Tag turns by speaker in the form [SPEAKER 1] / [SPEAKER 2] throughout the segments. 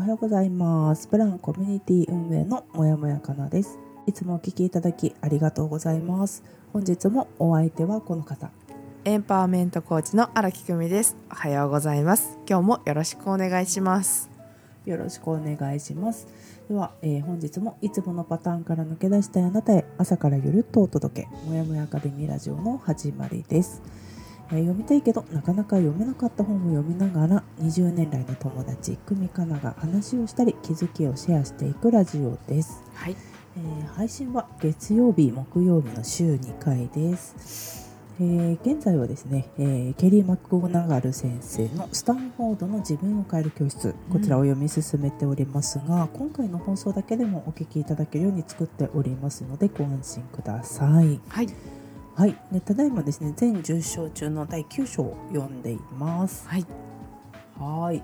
[SPEAKER 1] おはようございます。ブランコミュニティ運営のもやもやかなです。いつもお聞きいただきありがとうございます。本日もお相手はこの方。
[SPEAKER 2] エンパワーメントコーチの荒木久美です。おはようございます。今日もよろしくお願いします。
[SPEAKER 1] よろしくお願いします。では、えー本日もいつものパターンから抜け出したいあなたへ朝からゆるっとお届け、もやもやアカデミーラジオの始まりです。えー読みたいけどなかなか読めなかった本を読みながら20年来の友達久美かなが話をしたり気づきをシェアしていくラジオです。
[SPEAKER 2] はい。
[SPEAKER 1] えー配信は月曜日、木曜日の週2回です。えー現在はですね、えーケリー・マクゴナガル先生の「スタンフォードの自分を変える教室」こちらを読み進めておりますが、今回の放送だけでもお聞きいただけるように作っておりますのでご安心ください。
[SPEAKER 2] はい。
[SPEAKER 1] はい、でただいまですね全10章中の第9章を読んでいます。
[SPEAKER 2] はい。
[SPEAKER 1] はい。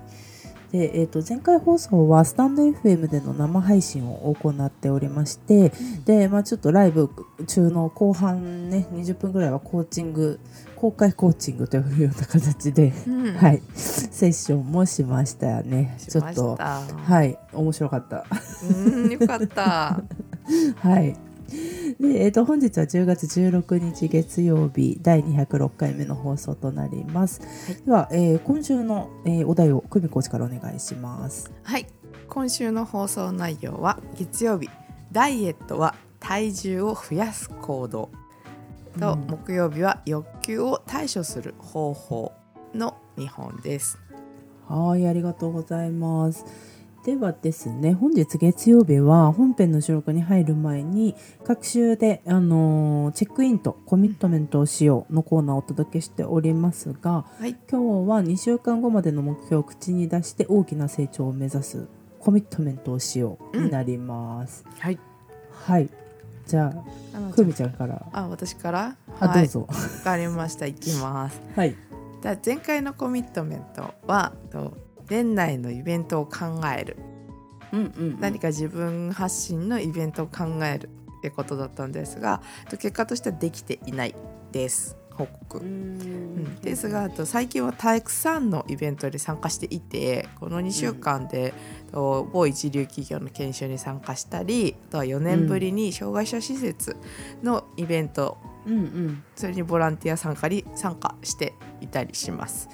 [SPEAKER 1] で、えー、と前回放送はスタンド FM での生配信を行っておりまして、で、まあ、ちょっとライブ中の後半ね20分ぐらいはコーチング公開コーチングというような形で、
[SPEAKER 2] うん
[SPEAKER 1] はい、セッションもしましたよね。ちょっと
[SPEAKER 2] は
[SPEAKER 1] はい面白かった。
[SPEAKER 2] うん、よかった。
[SPEAKER 1] はい。で、えー、と本日は10月16日月曜日第206回目の放送となります。では、えー今週の、えーお題を久美コーチからお願いします。
[SPEAKER 2] はい。今週の放送内容は月曜日ダイエットは体重を増やす行動と、
[SPEAKER 1] うん
[SPEAKER 2] 木曜日は欲求を対処する方法の2本です。
[SPEAKER 1] はい、ありがとうございます。ではですね、本日月曜日は本編の収録に入る前に各週で、あのーチェックインとコミットメントをしようのコーナーをお届けしておりますが、
[SPEAKER 2] はい。
[SPEAKER 1] 今日は2週間後までの目標を口に出して大きな成長を目指すコミットメントをしようになります。
[SPEAKER 2] はい。
[SPEAKER 1] はい、じゃあ、くみちゃんから、
[SPEAKER 2] あ、私から？
[SPEAKER 1] あ、
[SPEAKER 2] はい。
[SPEAKER 1] どうぞ。
[SPEAKER 2] わかりました。いきます。
[SPEAKER 1] はい。
[SPEAKER 2] だ前回のコミットメントはと年内のイベントを考える。
[SPEAKER 1] うんうん
[SPEAKER 2] 何か自分発信のイベントを考えるってことだったんですがと結果としてはできていないです。報告。うん。ですがと最近はたくさんのイベントに参加していてこの2週間で、と某一流企業の研修に参加したりあとは4年ぶりに障害者施設のイベント
[SPEAKER 1] うんうん。
[SPEAKER 2] それにボランティア参加に参加していたりします。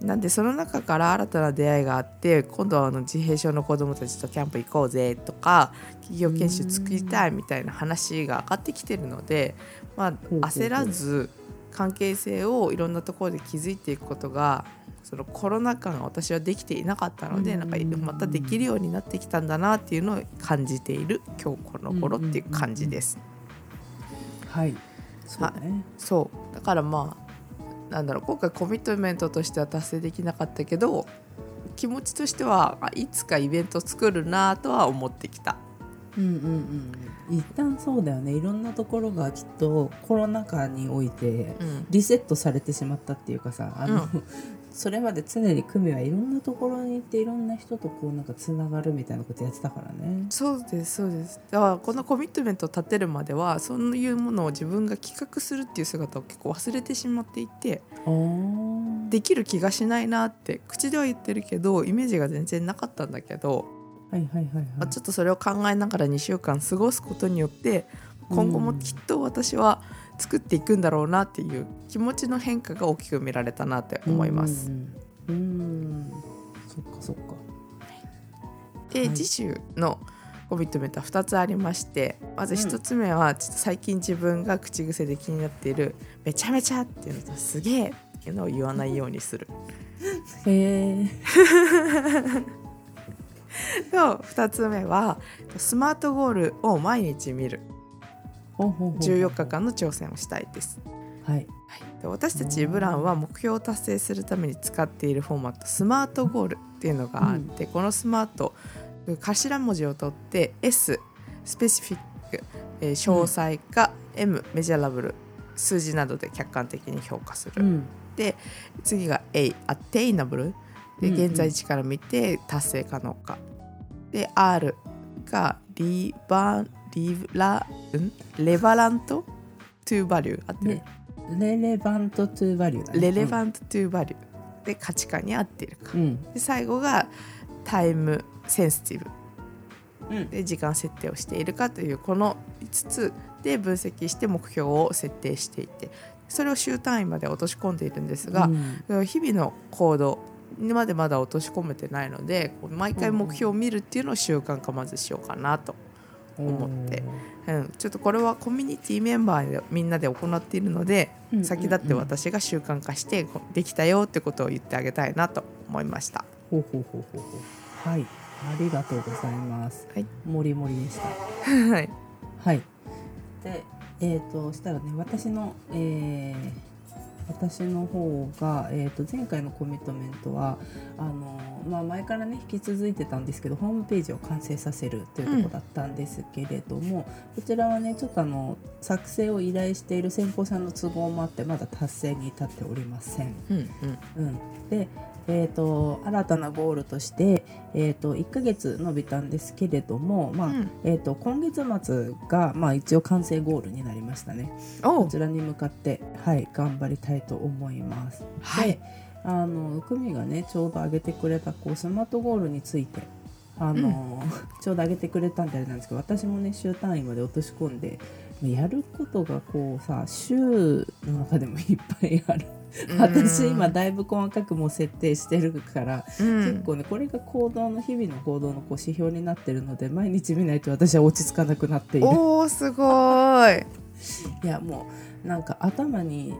[SPEAKER 2] なんでその中から新たな出会いがあって今度はあの自閉症の子どもたちとキャンプ行こうぜとか企業研修作りたいみたいな話が上がってきてるので、まあ、焦らず関係性をいろんなところで築いていくことがそのコロナ禍が私はできていなかったので
[SPEAKER 1] うん
[SPEAKER 2] なんかまたできるようになってきたんだなっていうのを感じている今日この頃っていう感じです。
[SPEAKER 1] はい。そうだね。
[SPEAKER 2] そうだからまあなんだろう今回コミットメントとしては達成できなかったけど気持ちとしてはあいつかイベント作るなとは思ってきた。
[SPEAKER 1] うんうんうん、一旦そうだよね。いろんなところがきっとコロナ禍において
[SPEAKER 2] うん。
[SPEAKER 1] リセットされてしまったっていうかさあの、
[SPEAKER 2] うん
[SPEAKER 1] それまで常に久美はいろんなところに行っていろんな人とこうなんかつながるみたいなことやってたからね。
[SPEAKER 2] そうですそうですだからこのコミットメントを立てるまではそういうものを自分が企画するっていう姿を結構忘れてしまっていてできる気がしないなって口では言ってるけどイメージが全然なかったんだけど、
[SPEAKER 1] はいはいはいはい。
[SPEAKER 2] まあちょっとそれを考えながら2週間過ごすことによって今後もきっと私は作っていくんだろうなっていう気持ちの変化が大きく見られたなって思います。
[SPEAKER 1] うんうんそっかそっか。
[SPEAKER 2] で、
[SPEAKER 1] はい
[SPEAKER 2] 次週のコミットメントは2つありましてまず1つ目はちょっと最近自分が口癖で気になっている「めちゃめちゃ」っていうのと「すげえ」っていうのを言わないようにする。
[SPEAKER 1] へえ。
[SPEAKER 2] と2つ目はスマートゴールを毎日見る14日間の挑戦をしたいです。
[SPEAKER 1] はい。
[SPEAKER 2] はい、で私たちブランは目標を達成するために使っているフォーマットスマートゴールっていうのがあって、このスマート頭文字を取って S スペシフィック、えー詳細か、M メジャラブル数字などで客観的に評価する、
[SPEAKER 1] うん。
[SPEAKER 2] で次が A アテイナブル。で
[SPEAKER 1] うんうん。
[SPEAKER 2] 現在地から見て達成可能か、で R がリバリラん？レバラントトゥーバリュー合って
[SPEAKER 1] レレバントトゥーバリューだね。
[SPEAKER 2] レレバントトゥーバリューで価値観に合っているか、
[SPEAKER 1] うん。
[SPEAKER 2] で最後がタイムセンシティブ
[SPEAKER 1] うん。
[SPEAKER 2] で時間設定をしているかというこの5つで分析して目標を設定していてそれを週単位まで落とし込んでいるんですが、
[SPEAKER 1] うん。
[SPEAKER 2] 日々の行動にまでまだ落とし込めてないので毎回目標を見るっていうのを習慣化まずしようかなと、思って。うん、ちょっとこれはコミュニティメンバーでみんなで行っているので、
[SPEAKER 1] うん
[SPEAKER 2] 先立って私が習慣化してできたよってことを言ってあげたいなと思いました。
[SPEAKER 1] ほうほうほうほうほう。はい。ありがとうございます。
[SPEAKER 2] はい、
[SPEAKER 1] もりもりでした。
[SPEAKER 2] はい。
[SPEAKER 1] はい。で、えっ、としたらね、私の、えー私の方が、えー、と前回のコミットメントはあの、まあ、前からね引き続いてたんですけどホームページを完成させるというところだったんですけれども、こちらはねちょっとあの作成を依頼している先方さんの都合もあってまだ達成に至っておりません。
[SPEAKER 2] うんうん
[SPEAKER 1] うん、で、えー、と新たなゴールとして、えー、と1ヶ月伸びたんですけれども、まあ
[SPEAKER 2] うん。
[SPEAKER 1] えー、と今月末が、まあ、一応完成ゴールになりましたね。こちらに向かって、はい、頑張りたいと思います。
[SPEAKER 2] はい。
[SPEAKER 1] であの久美がねちょうど上げてくれたこうスマートゴールについてあの、ちょうど上げてくれたんであれなんですけど私もね週単位まで落とし込んでやることがこうさ週の中でもいっぱいある私今だいぶ細かくもう設定してるから、
[SPEAKER 2] うん。
[SPEAKER 1] 結構ねこれが行動の日々の行動のこう指標になってるので毎日見ないと私は落ち着かなくなっている。
[SPEAKER 2] おーすごい。
[SPEAKER 1] いやもうなんか頭に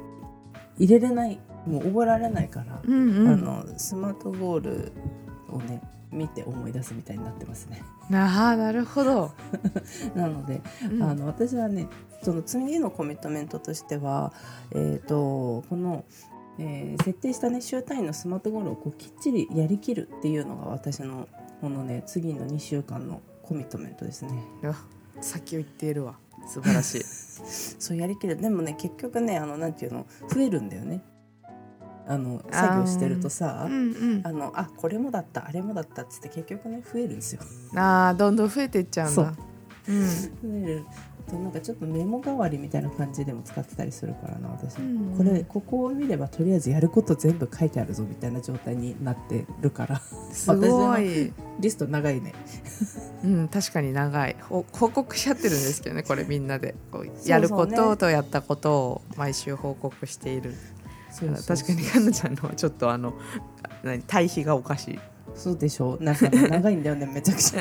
[SPEAKER 1] 入れれないもう覚えられないから、
[SPEAKER 2] うんうん。
[SPEAKER 1] あのスマートゴールをね見て思い出すみたいになってますね。
[SPEAKER 2] あーなるほど、
[SPEAKER 1] なので
[SPEAKER 2] うん。
[SPEAKER 1] あの私はねその次のコミットメントとしては、えー、とこの、えー設定した、ね、週単位のスマートゴールをこうきっちりやりきるっていうのが私のこのね次の2週間のコミットメントですね。
[SPEAKER 2] うわ先を言っているわ。素晴らしい。
[SPEAKER 1] そうやりきる。でもね結局ねあのなんていうの増えるんだよね。あの作業してるとさ
[SPEAKER 2] うんうん。
[SPEAKER 1] あのあこれもだったあれもだったっつって結局ね増えるんですよ。
[SPEAKER 2] あーどんどん増えていっちゃうん
[SPEAKER 1] そう。
[SPEAKER 2] だうん。
[SPEAKER 1] 増えるとなんかちょっとメモ代わりみたいな感じでも使ってたりするからな私、
[SPEAKER 2] うん
[SPEAKER 1] これここを見ればとりあえずやること全部書いてあるぞみたいな状態になってるから。
[SPEAKER 2] すごい、
[SPEAKER 1] リスト長いね。
[SPEAKER 2] うん、確かに長い。ほ報告し合ってるんですけどねこれみんなで。こうやることとやったことを毎週報告している確かにかなちゃんのはちょっとあの対比がおかしい。
[SPEAKER 1] そうでしょ なんかね長いんだよねめちゃくちゃ。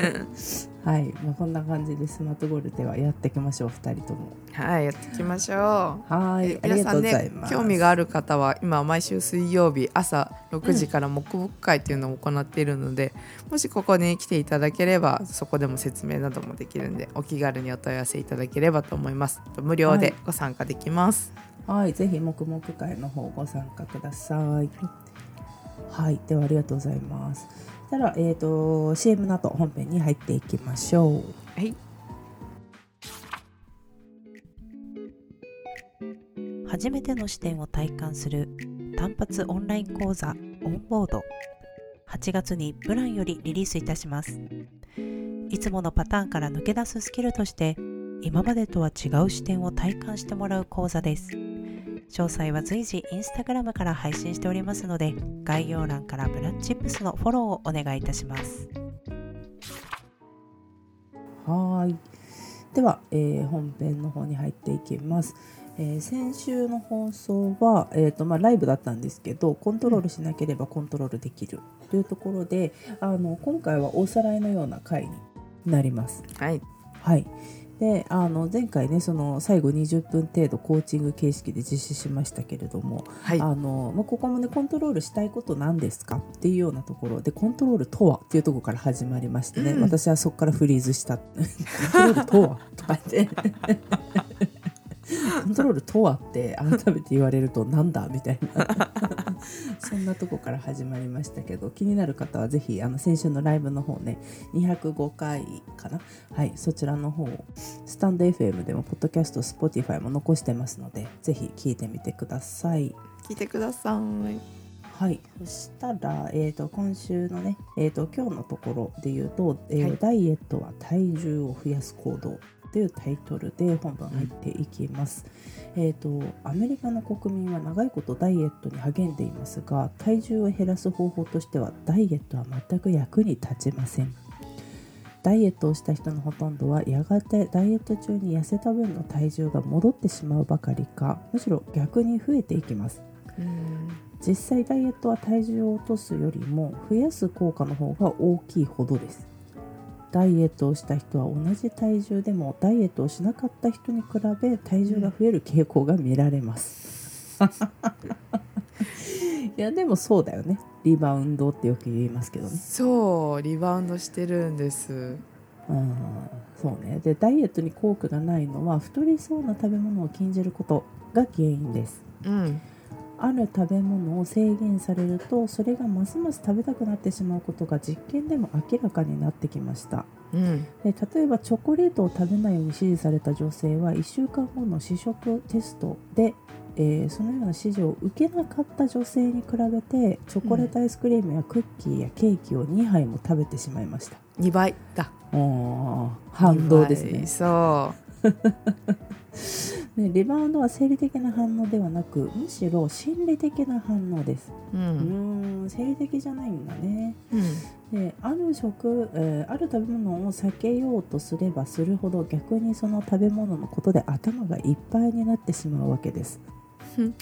[SPEAKER 1] はい、まあ、こんな感じでスマートゴールではやっていきましょう2人とも。
[SPEAKER 2] はいやっていきましょう。
[SPEAKER 1] はいありがとう
[SPEAKER 2] 皆さんね
[SPEAKER 1] ございます、
[SPEAKER 2] 興味がある方は今毎週水曜日朝6時から黙々会っていうのを行っているので、もしここに来ていただければそこでも説明などもできるんでお気軽にお問い合わせいただければと思います。無料でご参加できます。
[SPEAKER 1] はい、ぜひ黙々会の方ご参加ください。はい、ではありがとうございます。たら、えっ、と CM の後本編に入っていきましょう。
[SPEAKER 2] はい。
[SPEAKER 3] 初めての視点を体感する単発オンライン講座オンボード。8月にプランよりリリースいたします。いつものパターンから抜け出すスキルとして今までとは違う視点を体感してもらう講座です詳細は随時インスタグラムから配信しておりますので概要欄からブラッチップスのフォローをお願いいたします
[SPEAKER 1] はーい。では、えー本編の方に入っていきます。えー先週の放送は、えーとまあ、ライブだったんですけどコントロールしなければコントロールできるというところであの今回はおさらいのような回になります。
[SPEAKER 2] はい
[SPEAKER 1] はい、であの前回ねその最後20分程度コーチング形式で実施しましたけれども、
[SPEAKER 2] はい。
[SPEAKER 1] あのまあ、ここもねコントロールしたいことなんですか？っていうようなところでコントロールとはっていうところから始まりましてね、
[SPEAKER 2] うん。
[SPEAKER 1] 私はそこからフリーズした。コントロールとは？とか言って。コントロールとはって改めて言われるとなんだ？みたいな そんなとこから始まりましたけど気になる方はぜひあの先週のライブの方ね205回かな？はいそちらの方をスタンド FM でもポッドキャスト Spotify も残してますのでぜひ聞いてみてください。
[SPEAKER 2] 聞いてください。
[SPEAKER 1] はい。そしたら、えー、と今週のね、えー、と今日のところで言うと、えー
[SPEAKER 2] はい。
[SPEAKER 1] ダイエットは体重を増やす行動というタイトルで本文入っていきます、えー、とアメリカの国民は長いことダイエットに励んでいますが体重を減らす方法としてはダイエットは全く役に立ちません。ダイエットをした人のほとんどはやがてダイエット中に痩せた分の体重が戻ってしまうばかりかむしろ逆に増えていきます。
[SPEAKER 2] うん。
[SPEAKER 1] 実際ダイエットは体重を落とすよりも増やす効果の方が大きいほどですダイエットをした人は同じ体重でもダイエットをしなかった人に比べ体重が増える傾向が見られます。いやでもそうだよね。リバウンドってよく言いますけどね。
[SPEAKER 2] そうリバウンドしてるんです。
[SPEAKER 1] うんそうね。でダイエットに効果がないのは太りそうな食べ物を禁じることが原因です。
[SPEAKER 2] うん
[SPEAKER 1] ある食べ物を制限されるとそれがますます食べたくなってしまうことが実験でも明らかになってきました。
[SPEAKER 2] うん。
[SPEAKER 1] で例えばチョコレートを食べないように指示された女性は1週間後の試食テストで、えーそのような指示を受けなかった女性に比べてチョコレートアイスクリームやクッキーやケーキを2杯も食べてしまいました。
[SPEAKER 2] 2倍だ。
[SPEAKER 1] 反動ですね。
[SPEAKER 2] そ
[SPEAKER 1] でリバウンドは生理的な反応ではなくむしろ心理的な反応です。
[SPEAKER 2] うう
[SPEAKER 1] うーんん生理的じゃないんだね。
[SPEAKER 2] うん。
[SPEAKER 1] である食、えーある食べ物を避けようとすればするほど逆にその食べ物のことで頭がいっぱいになってしまうわけです。
[SPEAKER 2] うん。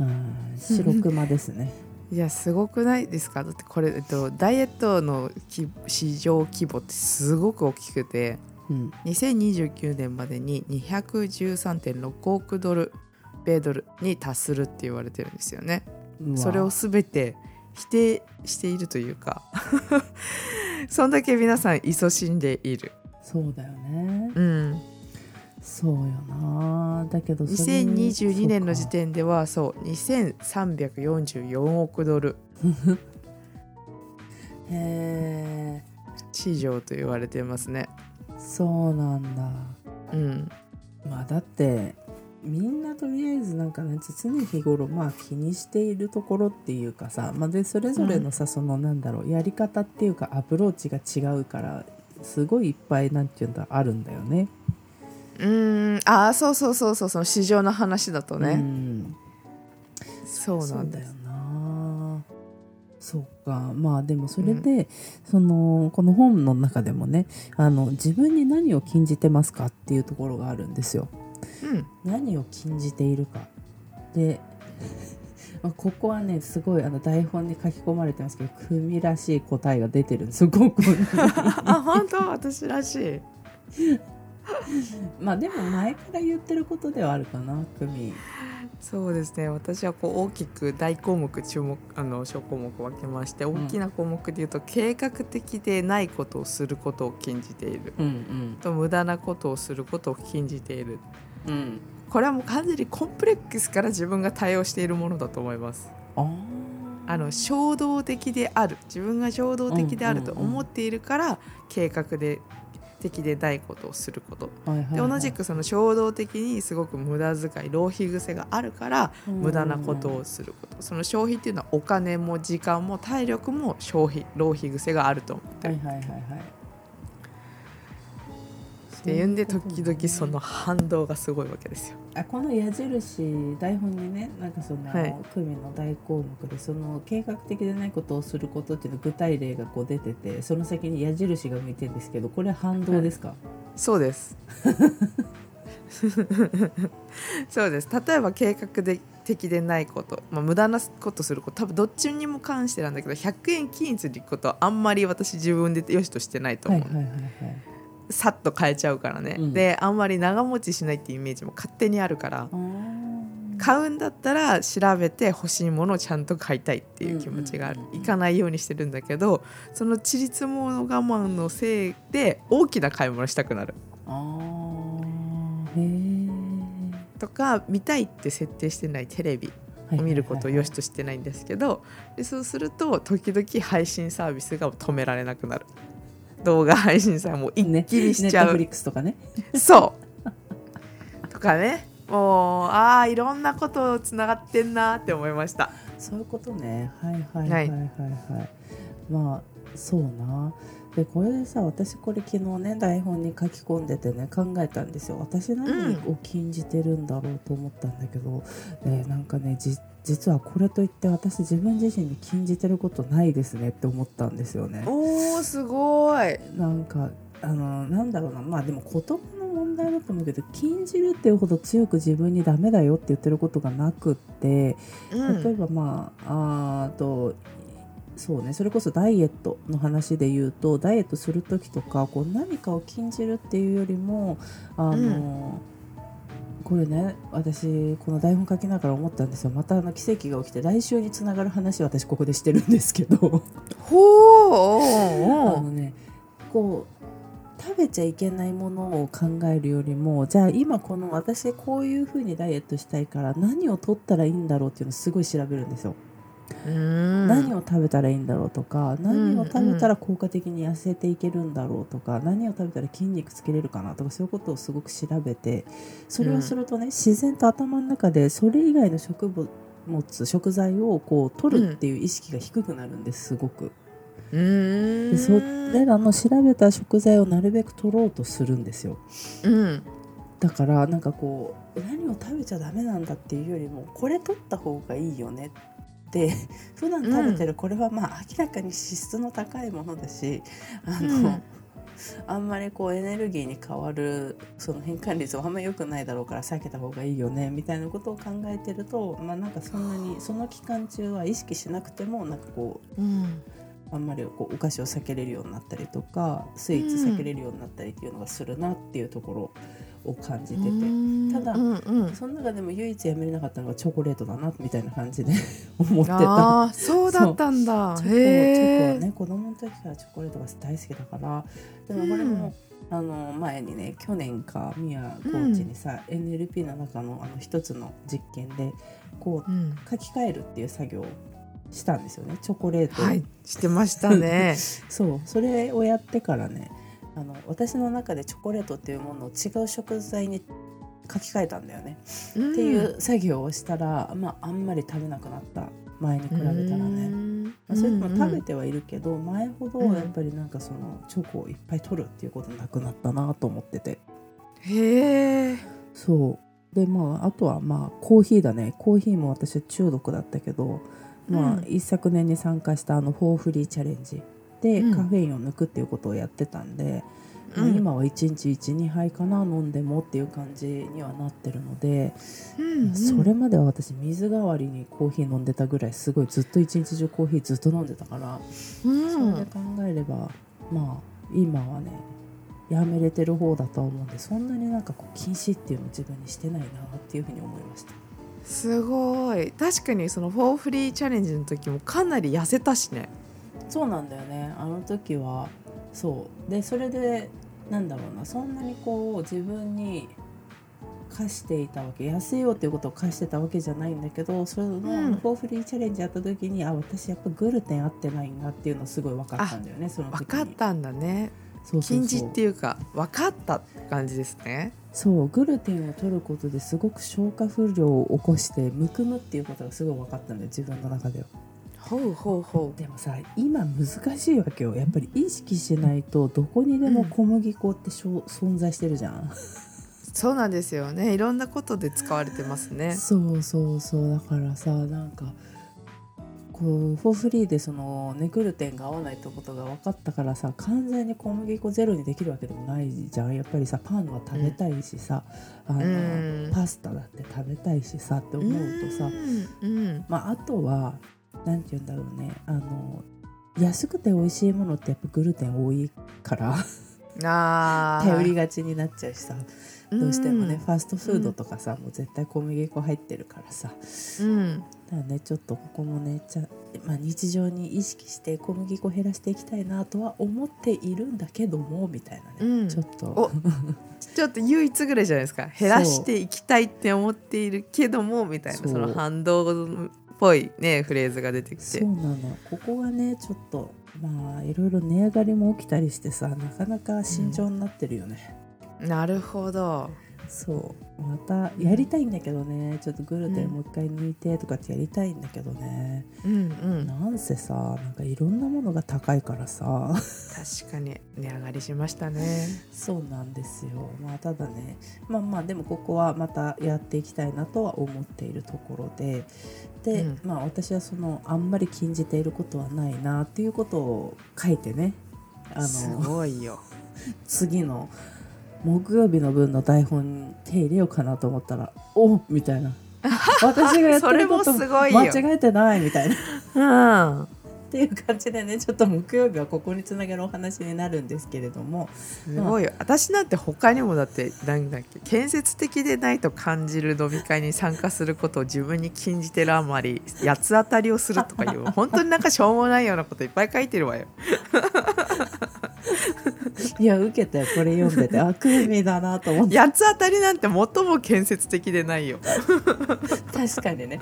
[SPEAKER 1] うん白熊ですね。
[SPEAKER 2] いやすごくないですか？だってこれ、えっと、ダイエットのき市場規模ってすごく大きくて
[SPEAKER 1] うん、
[SPEAKER 2] 2029年までに213.6億ドル米ドルに達するって言われてるんですよね。それを全て否定しているというか そんだけ皆さん勤しんでいる。
[SPEAKER 1] そうだよね。
[SPEAKER 2] うん、
[SPEAKER 1] そうよな。だけどそれ
[SPEAKER 2] 2022年の時点ではそう2344億ドル
[SPEAKER 1] かへえ、
[SPEAKER 2] 市場と言われてますね。
[SPEAKER 1] そうなんだ。
[SPEAKER 2] うん、
[SPEAKER 1] まあだってみんなとりあえずなんかね常日頃まあ気にしているところっていうかさ、まあ、でそれぞれのさ、そのなんだろうやり方っていうかアプローチが違うからすごいいっぱいなんていうんだあるんだよね。
[SPEAKER 2] うーんああそうそうそうそうその市場の話だと
[SPEAKER 1] う
[SPEAKER 2] ね、
[SPEAKER 1] ん、
[SPEAKER 2] そうなん
[SPEAKER 1] そうだよ
[SPEAKER 2] です
[SPEAKER 1] な。そうか。まあでもそれで、そのこの本の中でもねあの自分に何を禁じてますかっていうところがあるんですよ。
[SPEAKER 2] うん。
[SPEAKER 1] 何を禁じているか。で、まあ、ここはねすごいあの台本に書き込まれてますけど組らしい答えが出てるんですよここに
[SPEAKER 2] あ本当？私らしい
[SPEAKER 1] まあでも前から言ってることではあるかな組
[SPEAKER 2] そうですね私はこう大きく大項目注目あの小項目分けまして大きな項目で言うと、計画的でないことをすることを禁じている。
[SPEAKER 1] うん
[SPEAKER 2] と無駄なことをすることを禁じている。
[SPEAKER 1] うん。うん
[SPEAKER 2] これはもう完全にコンプレックスから自分が対応しているものだと思います。あの衝動的である。自分が衝動的であると思っているから、計画で的でないことをすること。
[SPEAKER 1] はいはい
[SPEAKER 2] で
[SPEAKER 1] はい。
[SPEAKER 2] 同じくその衝動的にすごく無駄遣い浪費癖があるから
[SPEAKER 1] うん。
[SPEAKER 2] 無駄なことをすること。その消費っていうのはお金も時間も体力も消費浪費癖があると思ってる。
[SPEAKER 1] はいはいはいはい
[SPEAKER 2] っていうんで時々その反動がすごいわけですよ。
[SPEAKER 1] あこの矢印台本にねなんかその、
[SPEAKER 2] はい。
[SPEAKER 1] 組の大項目でその計画的でないことをすることっていうの具体例がこう出ててその先に矢印が向いてるんですけどこれ反動ですか、
[SPEAKER 2] そうです。そうです。例えば計画で的でないこと、まあ、無駄なことすること多分どっちにも関してなんだけど100円均一でいくことはあんまり私自分で良しとしてないと思う、
[SPEAKER 1] はいはいはいはい
[SPEAKER 2] さっと変えちゃうからね、
[SPEAKER 1] うん。
[SPEAKER 2] であんまり長持ちしないっていうイメージも勝手にあるから。買うんだったら調べて欲しいものをちゃんと買いたいっていう気持ちがある、
[SPEAKER 1] うんうんうんうん。
[SPEAKER 2] いかないようにしてるんだけどそのちりつもの我慢のせいで大きな買い物したくなる。とか見たいって設定してないテレビを見ることを良しとしてないんですけどでそうすると時々配信サービスが止められなくなる動画配信さもう一気にしちゃう、
[SPEAKER 1] ネットフリックスとかね。
[SPEAKER 2] そう。とかね。もうああいろんなことつながってんなって思いました。
[SPEAKER 1] そういうことね。はいはいはいはいはい、まあそうな。でこれでさ私これ昨日ね台本に書き込んでてね考えたんですよ。私何を禁じてるんだろうと思ったんだけど、うん、えー、なんかね実はこれといって私自分自身に禁じてることないですねって思ったんですよね。
[SPEAKER 2] おーすごい。
[SPEAKER 1] なんかあのなんだろうな。まあでも言葉の問題だと思うけど禁じるっていうほど強く自分にダメだよって言ってることがなくって、うん、例えばまああとそうね。それこそダイエットの話で言うとダイエットする時とかこう何かを禁じるっていうよりもあの、うん、これね私この台本書きながら思ったんですよ。またあの奇跡が起きて来週につながる話私ここでしてるんですけど。
[SPEAKER 2] ほう。
[SPEAKER 1] あのねこう食べちゃいけないものを考えるよりもじゃあ今この私こういうふうにダイエットしたいから何を取ったらいいんだろうっていうのをすごい調べるんですよ。何を食べたらいいんだろうとか何を食べたら効果的に痩せていけるんだろうとか何を食べたら筋肉つけれるかなとかそういうことをすごく調べてそれをするとね、自然と頭の中でそれ以外の食物食材をこう取るっていう意識が低くなるんですすごく。でそれらの調べた食材をなるべく取ろうとするんですよ。
[SPEAKER 2] うん。
[SPEAKER 1] だからなんかこう何を食べちゃダメなんだっていうよりもこれ取った方がいいよねって 普段食べてるこれはまあ明らかに脂質の高いものだし、あの、うん、あんまりこうエネルギーに変わるその変換率はあんまり良くないだろうから避けた方がいいよねみたいなことを考えてるとまあなんかそんなにその期間中は意識しなくてもなんかこう。うん。あんまりこうお菓子を避けれるようになったりとかスイーツ避けれるようになったりっていうのがするなっていうところを感じてて。ただ、うんうん、その中でも唯一やめれなかったのがチョコレートだなみたいな感じで 思ってた。
[SPEAKER 2] あそうだったんだ。
[SPEAKER 1] チョコチョコはね子供の時からチョコレートが大好きだから。でもこれも、うん、あの前にね去年かミヤコーチにさ、うん、NLP の中のあの一つの実験でこう、うん、書き換えるっていう作業をしたんですよねチョコレート
[SPEAKER 2] はいしてましたね。
[SPEAKER 1] そう。それをやってからねあの私の中でチョコレートっていうものを違う食材に書き換えたんだよね、うん、っていう作業をしたら、まあ、あんまり食べなくなった。前に比べたらね、まあ、それでも食べてはいるけど、前ほどやっぱりなんかそのチョコをいっぱい取るっていうことなくなったなと思ってて。
[SPEAKER 2] へえ。
[SPEAKER 1] そう。でまああとはまあコーヒーだね。コーヒーも私は中毒だったけどまあ、一昨年に参加したあのフォーフリーチャレンジでカフェインを抜くっていうことをやってたんで、うん、今は1日12杯かな飲んでもっていう感じにはなってるので、うんうん、それまでは私水代わりにコーヒー飲んでたぐらいすごいずっと一日中コーヒーずっと飲んでたから、うん、それで考えればまあ今はねやめれてる方だとは思うんでそんなになんかこう禁止っていうのを自分にしてないなっていうふうに思いました。
[SPEAKER 2] すごい。確かにそのフォーフリーチャレンジの時もかなり痩せたしね
[SPEAKER 1] そうなんだよね。あの時は。そう。でそれでなんだろうな。そんなにこう自分に課していたわけ。痩せようっていうことを課してたわけじゃないんだけどその、フォーフリーチャレンジやった時にあ私やっぱグルテン合ってないなっていうのすごい分かったんだよねその
[SPEAKER 2] 時分かったんだね。そう禁じっていうか分かった感じですね。
[SPEAKER 1] そう。グルテンを取ることですごく消化不良を起こしてむくむっていうことがすごい分かったんだよ自分の中では。
[SPEAKER 2] ほうほうほ
[SPEAKER 1] う。でもさ今難しいわけよ。やっぱり意識しないとどこにでも小麦粉ってしょ、うん、存在してるじゃん。
[SPEAKER 2] そうなんですよね。いろんなことで使われてますね。
[SPEAKER 1] そうそうそう。だからさなんかこうフォーフリーでそのネグルテンが合わないってことが分かったからさ完全に小麦粉ゼロにできるわけでもないじゃん。やっぱりさパンは食べたいしさ、うん、あの、うん、パスタだって食べたいしさって思うとさ、うん、まあ、あとは何て言うんだろうね。あの安くて美味しいものってやっぱグルテン多いから。頼りがちになっちゃうしさ。どうしてもね、
[SPEAKER 2] うん。
[SPEAKER 1] ファーストフードとかさ、もう絶対小麦粉入ってるからさ。
[SPEAKER 2] うん。
[SPEAKER 1] だからねちょっとここもねちゃ、まあ、日常に意識して小麦粉減らしていきたいなとは思っているんだけどもみたいなね、
[SPEAKER 2] うん。
[SPEAKER 1] ちょっと。
[SPEAKER 2] お。ちょっと唯一ぐらいじゃないですか。減らしていきたいって思っているけどもみたいな。
[SPEAKER 1] そ
[SPEAKER 2] の反動っぽいねフレーズが出てきて。
[SPEAKER 1] そうなの。ここがねちょっとまあいろいろ値上がりも起きたりしてさなかなか慎重になってるよね、
[SPEAKER 2] なるほど
[SPEAKER 1] そう。またやりたいんだけどね。ちょっとグルテンもう一回抜いてとかってやりたいんだけどね、
[SPEAKER 2] うんうん。
[SPEAKER 1] なんせさなんかいろんなものが高いからさ。
[SPEAKER 2] 確かに。値上がりしましたね。
[SPEAKER 1] そうなんですよ。まあただね。まあまあでもここはまたやっていきたいなとは思っているところで。で、
[SPEAKER 2] うん。
[SPEAKER 1] まあ私はそのあんまり禁じていることはないなっていうことを書いてね。あ
[SPEAKER 2] す
[SPEAKER 1] の
[SPEAKER 2] ごいよ。
[SPEAKER 1] 次の木曜日の分の台本に手入れようかなと思ったらおみたいな。私がやってること
[SPEAKER 2] それもすごいよ。
[SPEAKER 1] 間違えてないみたいな。
[SPEAKER 2] うん。
[SPEAKER 1] っていう感じでねちょっと木曜日はここにつなげるお話になるんですけれども。
[SPEAKER 2] すごいよ。私なんて他にもだってなんだっけ建設的でないと感じる飲み会に参加することを自分に禁じてるあまり八つ当たりをするとかいう 本当になんかしょうもないようなこといっぱい書いてるわよ
[SPEAKER 1] いや受けたよ。これ読んでて。あクーだなと思って。
[SPEAKER 2] 八つ当たりなんて最も建設的でないよ。
[SPEAKER 1] 確かにね。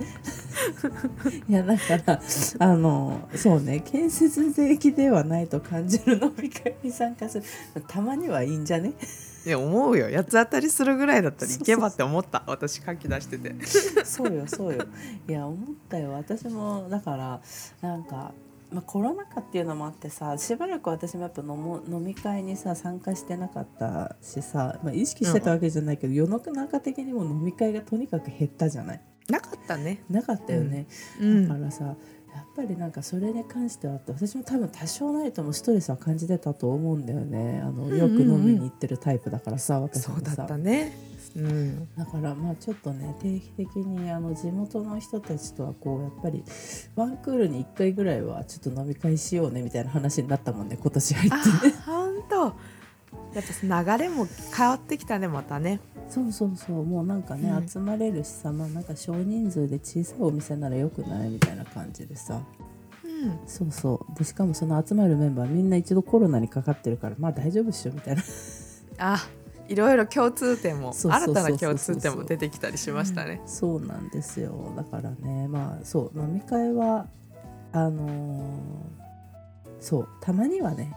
[SPEAKER 1] いやだからあのそうね。建設的ではないと感じる飲み会に参加する。たまにはいいんじゃね？
[SPEAKER 2] いや思うよ。八つ当たりするぐらいだったらいけばって思った。私書き出してて。
[SPEAKER 1] そうよそうよ。いや思ったよ。私もだからなんか、まあ、コロナ禍っていうのもあってさしばらく私もやっぱ飲も飲み会にさ参加してなかったしさ、まあ、意識してたわけじゃないけど、世の中的にも飲み会がとにかく減ったじゃない？
[SPEAKER 2] なかったね。
[SPEAKER 1] なかったよね、
[SPEAKER 2] うん。
[SPEAKER 1] だからさやっぱりなんかそれに関しては私も多分多少ないともストレスは感じてたと思うんだよね。あの
[SPEAKER 2] んうん。
[SPEAKER 1] よく飲みに行ってるタイプだからさ、私もさ。
[SPEAKER 2] そうだったねうん。
[SPEAKER 1] だからまあちょっとね定期的にあの地元の人たちとはこうやっぱりワンクールに1回ぐらいはちょっと飲み会しようねみたいな話になったもんね 今年入って
[SPEAKER 2] あ
[SPEAKER 1] ね
[SPEAKER 2] 本当。やっぱ流れも変わってきたねまたね。
[SPEAKER 1] そうそうそう。もうなんかね、
[SPEAKER 2] うん。
[SPEAKER 1] 集まれるしさまあなんか少人数で小さいお店ならよくないみたいな感じでさ。
[SPEAKER 2] うん。
[SPEAKER 1] そうそう。でしかもその集まるメンバーみんな一度コロナにかかってるからまあ大丈夫っしょみたいな。
[SPEAKER 2] あいろいろ共通点も
[SPEAKER 1] そうそうそうそう
[SPEAKER 2] 新たな共通点も出てきたりしましたね。
[SPEAKER 1] そうなんですよ。だからねまあそう。飲み会はあのーそう。たまにはね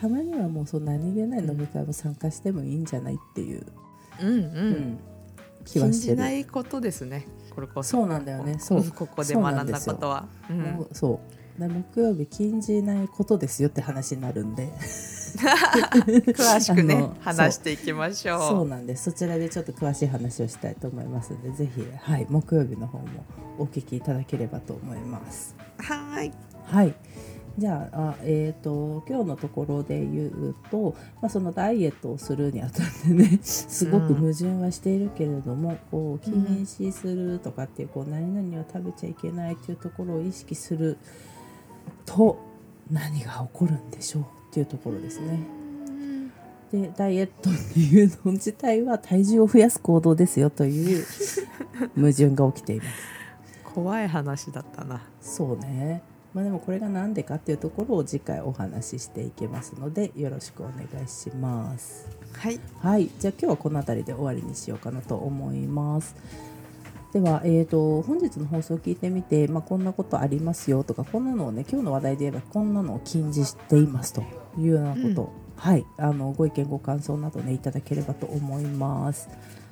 [SPEAKER 1] たまにはもうそんな何気ない飲み会も参加してもいいんじゃないっていう、
[SPEAKER 2] うんうん、
[SPEAKER 1] うん。気は
[SPEAKER 2] 禁
[SPEAKER 1] してる。
[SPEAKER 2] じないことですね。これこそ。
[SPEAKER 1] そうなんだよね。そう。
[SPEAKER 2] ここで学んだことは。うん。
[SPEAKER 1] もうそう。で木曜日禁じないことですよって話になるんで
[SPEAKER 2] 詳しくね話していきましょう。
[SPEAKER 1] そうなんです。そちらでちょっと詳しい話をしたいと思いますのでぜひ、はい、木曜日の方もお聞きいただければと思います。
[SPEAKER 2] はーい。
[SPEAKER 1] はい。じゃああ、えー、と今日のところで言うと、まあ、そのダイエットをするにあたってね すごく矛盾はしているけれども、こう禁止するとかっていうこう何々は食べちゃいけないっていうところを意識すると何が起こるんでしょうっていうところですね。でダイエットっていうの自体は体重を増やす行動ですよという 矛盾が起きています。
[SPEAKER 2] 怖い話だったな
[SPEAKER 1] そうね。まあでもこれが何でかっていうところを次回お話ししていきますのでよろしくお願いします。
[SPEAKER 2] はい
[SPEAKER 1] はい、じゃあ今日はこの辺りで終わりにしようかなと思います。では、えー、と本日の放送を聞いてみて、まあ、こんなことありますよとかこんなのをね今日の話題で言えばこんなのを禁じしていますというようなこと、
[SPEAKER 2] うん
[SPEAKER 1] はいあのご意見ご感想などねいただければと思います。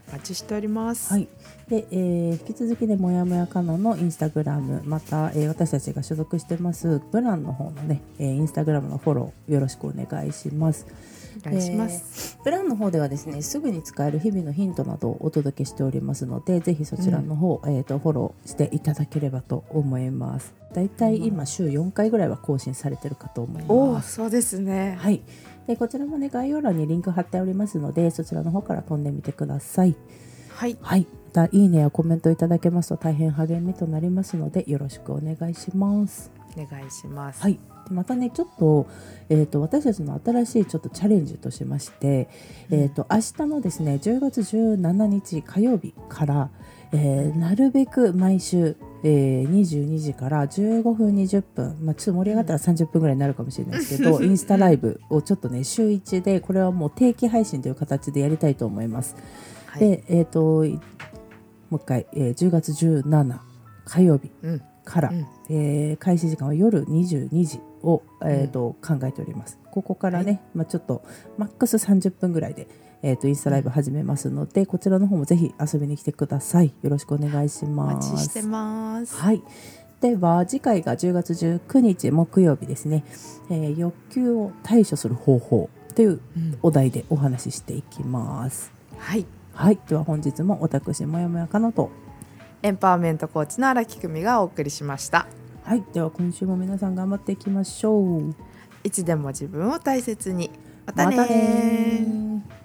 [SPEAKER 2] お待ちしております
[SPEAKER 1] はい。で、えー引き続きね、もやもやかなのインスタグラム、また、えー私たちが所属してます、ブランの方のね、えーインスタグラムのフォローよろしくお願いします。
[SPEAKER 2] お願いします、
[SPEAKER 1] プランの方ではですねすぐに使える日々のヒントなどをお届けしておりますのでぜひそちらの方、えー、とフォローしていただければと思います。だいたい今週4回ぐらいは更新されてるかと思います。
[SPEAKER 2] そうですね。
[SPEAKER 1] はい。でこちらもね概要欄にリンク貼っておりますのでそちらの方から飛んでみてください。
[SPEAKER 2] はい。
[SPEAKER 1] はい。またいいねやコメントいただけますと大変励みとなりますのでよろしくお願いします
[SPEAKER 2] お願いします。
[SPEAKER 1] はい、でまたねちょっと,、えー、と私たちの新しいちょっとチャレンジとしまして、えー、と明日のですね10月17日火曜日から、えーなるべく毎週、えー22時から15分20分、まあ、ちょっと盛り上がったら30分ぐらいになるかもしれないですけど、インスタライブをちょっとね週1でこれはもう定期配信という形でやりたいと思います。
[SPEAKER 2] はい、
[SPEAKER 1] で、えー、といもう一回、えー10月17火曜日。
[SPEAKER 2] うん、
[SPEAKER 1] から、
[SPEAKER 2] うん
[SPEAKER 1] えー開始時間は夜22時を、えーと考えております。ここからね、まあ、ちょっとマックス30分ぐらいで、えー、とインスタライブ始めますので、こちらの方もぜひ遊びに来てください。よろしくお願いし
[SPEAKER 2] お
[SPEAKER 1] ます。
[SPEAKER 2] 待ちしてます。
[SPEAKER 1] はい。では次回が10月19日木曜日ですね、えー欲求を対処する方法という
[SPEAKER 2] うん
[SPEAKER 1] お題でお話ししていきます。
[SPEAKER 2] はい、
[SPEAKER 1] はい。では本日も私もやもやかなと。
[SPEAKER 2] エンパワーメントコーチの荒木久美がお送りしました。
[SPEAKER 1] はい。では今週も皆さん頑張っていきましょう。
[SPEAKER 2] いつでも自分を大切に。またね
[SPEAKER 1] またね